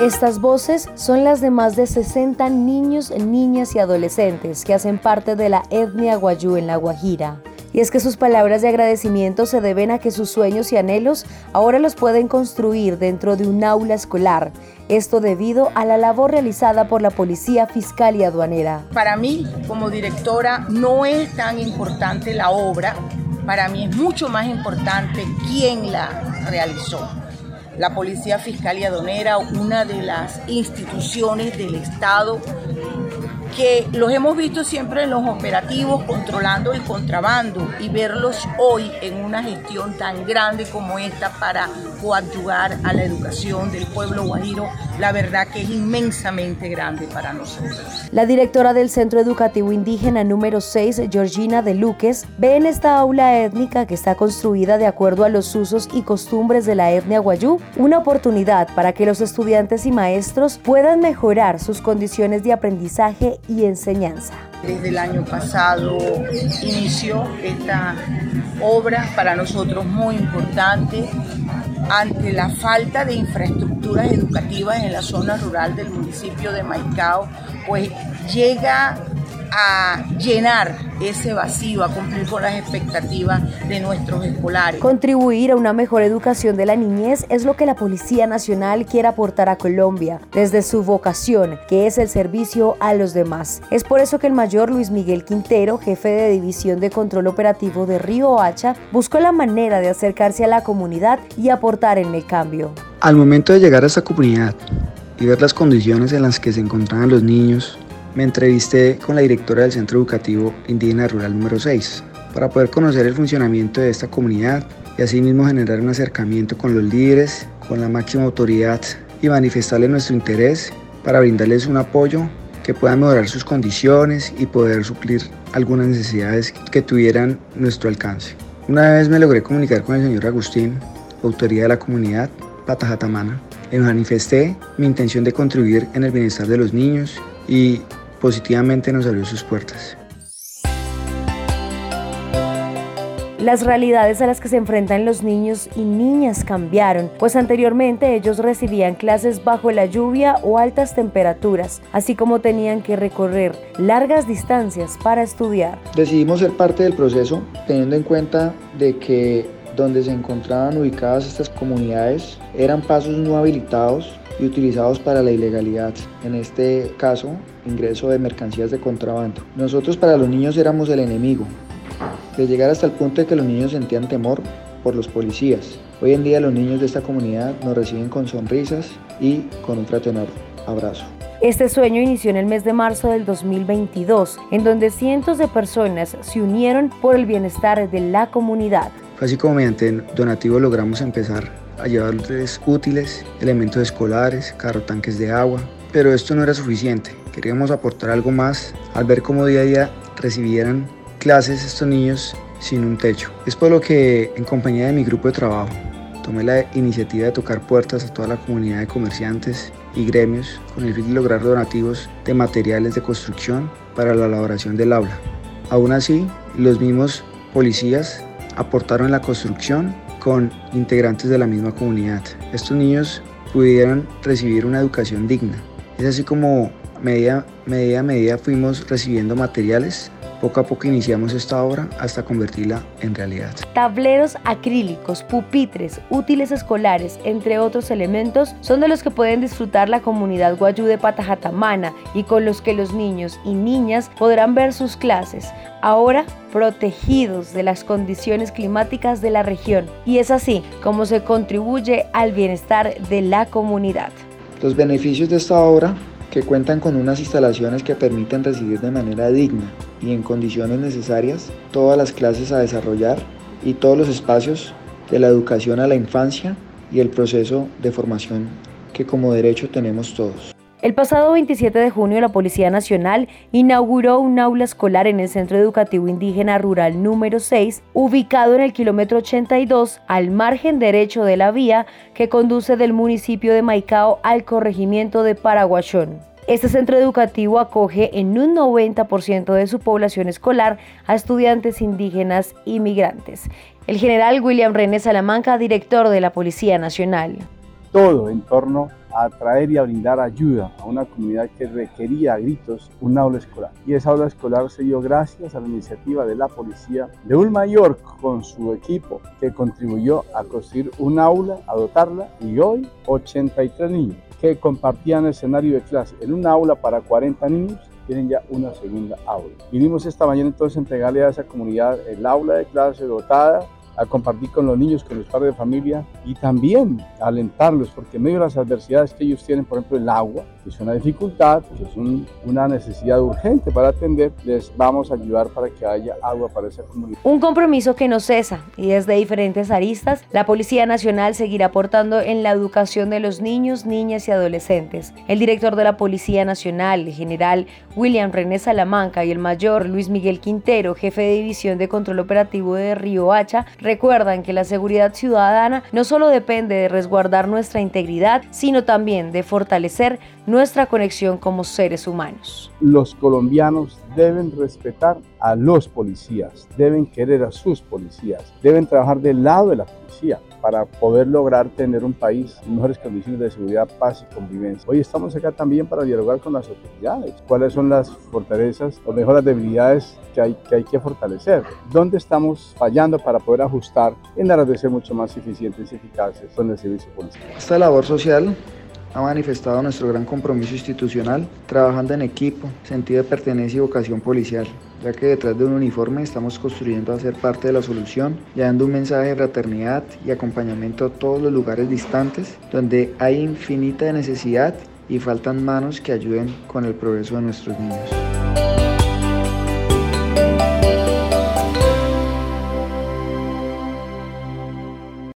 Estas voces son las de más de 60 niños, niñas y adolescentes que hacen parte de la etnia guayú en La Guajira. Y es que sus palabras de agradecimiento se deben a que sus sueños y anhelos ahora los pueden construir dentro de un aula escolar. Esto debido a la labor realizada por la Policía Fiscal y Aduanera. Para mí, como directora, no es tan importante la obra. Para mí es mucho más importante quién la realizó la Policía Fiscal y Aduanera, una de las instituciones del Estado que los hemos visto siempre en los operativos controlando el contrabando y verlos hoy en una gestión tan grande como esta para coadyuvar a la educación del pueblo guajiro, la verdad que es inmensamente grande para nosotros. La directora del Centro Educativo Indígena número 6, Georgina de Luques, ve en esta aula étnica que está construida de acuerdo a los usos y costumbres de la etnia guayú una oportunidad para que los estudiantes y maestros puedan mejorar sus condiciones de aprendizaje y enseñanza. Desde el año pasado inició esta obra para nosotros muy importante ante la falta de infraestructuras educativas en la zona rural del municipio de Maicao, pues llega a llenar ese vacío, a cumplir con las expectativas de nuestros escolares. Contribuir a una mejor educación de la niñez es lo que la Policía Nacional quiere aportar a Colombia desde su vocación, que es el servicio a los demás. Es por eso que el mayor Luis Miguel Quintero, jefe de División de Control Operativo de Río Hacha, buscó la manera de acercarse a la comunidad y aportar en el cambio. Al momento de llegar a esta comunidad y ver las condiciones en las que se encontraban los niños, me entrevisté con la directora del Centro Educativo Indígena Rural número 6 para poder conocer el funcionamiento de esta comunidad y asimismo generar un acercamiento con los líderes, con la máxima autoridad y manifestarles nuestro interés para brindarles un apoyo que pueda mejorar sus condiciones y poder suplir algunas necesidades que tuvieran nuestro alcance. Una vez me logré comunicar con el señor Agustín, autoridad de la comunidad Patajatamana, y manifesté mi intención de contribuir en el bienestar de los niños y positivamente nos abrió sus puertas. Las realidades a las que se enfrentan los niños y niñas cambiaron, pues anteriormente ellos recibían clases bajo la lluvia o altas temperaturas, así como tenían que recorrer largas distancias para estudiar. Decidimos ser parte del proceso teniendo en cuenta de que donde se encontraban ubicadas estas comunidades eran pasos no habilitados y utilizados para la ilegalidad, en este caso, ingreso de mercancías de contrabando. Nosotros para los niños éramos el enemigo, de llegar hasta el punto de que los niños sentían temor por los policías. Hoy en día los niños de esta comunidad nos reciben con sonrisas y con un fraternal abrazo. Este sueño inició en el mes de marzo del 2022, en donde cientos de personas se unieron por el bienestar de la comunidad. Así como mediante donativos logramos empezar a llevarles útiles, elementos escolares, carro tanques de agua, pero esto no era suficiente. Queríamos aportar algo más al ver cómo día a día recibieran clases estos niños sin un techo. Es por lo que en compañía de mi grupo de trabajo tomé la iniciativa de tocar puertas a toda la comunidad de comerciantes y gremios con el fin de lograr donativos de materiales de construcción para la elaboración del aula. Aún así, los mismos policías aportaron la construcción con integrantes de la misma comunidad. Estos niños pudieran recibir una educación digna. Es así como medida, medida a medida fuimos recibiendo materiales poco a poco iniciamos esta obra hasta convertirla en realidad. Tableros acrílicos, pupitres, útiles escolares, entre otros elementos, son de los que pueden disfrutar la comunidad guayú de Patajatamana y con los que los niños y niñas podrán ver sus clases, ahora protegidos de las condiciones climáticas de la región. Y es así como se contribuye al bienestar de la comunidad. Los beneficios de esta obra que cuentan con unas instalaciones que permiten recibir de manera digna y en condiciones necesarias todas las clases a desarrollar y todos los espacios de la educación a la infancia y el proceso de formación que como derecho tenemos todos. El pasado 27 de junio la Policía Nacional inauguró un aula escolar en el Centro Educativo Indígena Rural número 6, ubicado en el kilómetro 82 al margen derecho de la vía que conduce del municipio de Maicao al corregimiento de Paraguachón. Este centro educativo acoge en un 90% de su población escolar a estudiantes indígenas y migrantes. El general William René Salamanca, director de la Policía Nacional. Todo en torno a traer y a brindar ayuda a una comunidad que requería a gritos un aula escolar. Y esa aula escolar se dio gracias a la iniciativa de la policía de Ulma York con su equipo que contribuyó a construir un aula, a dotarla y hoy 83 niños que compartían escenario de clase en un aula para 40 niños tienen ya una segunda aula. Vinimos esta mañana entonces a entregarle a esa comunidad el aula de clase dotada a compartir con los niños, con los padres de familia y también alentarlos, porque en medio de las adversidades que ellos tienen, por ejemplo, el agua, que es una dificultad, que es una necesidad urgente para atender, les vamos a ayudar para que haya agua para esa comunidad. Un compromiso que no cesa y desde diferentes aristas, la Policía Nacional seguirá aportando en la educación de los niños, niñas y adolescentes. El director de la Policía Nacional, el general William René Salamanca y el mayor Luis Miguel Quintero, jefe de División de Control Operativo de Río Hacha, recuerdan que la seguridad ciudadana no solo depende de resguardar nuestra integridad, sino también de fortalecer nuestra conexión como seres humanos. Los colombianos deben respetar a los policías, deben querer a sus policías, deben trabajar del lado de la policía para poder lograr tener un país en mejores condiciones de seguridad, paz y convivencia. Hoy estamos acá también para dialogar con las autoridades. ¿Cuáles son las fortalezas o mejor las debilidades que hay, que hay que fortalecer? ¿Dónde estamos fallando para poder ajustar en aras de ser mucho más eficientes y eficaces con el servicio policial? Esta labor social ha manifestado nuestro gran compromiso institucional, trabajando en equipo, sentido de pertenencia y vocación policial, ya que detrás de un uniforme estamos construyendo a ser parte de la solución y dando un mensaje de fraternidad y acompañamiento a todos los lugares distantes donde hay infinita necesidad y faltan manos que ayuden con el progreso de nuestros niños.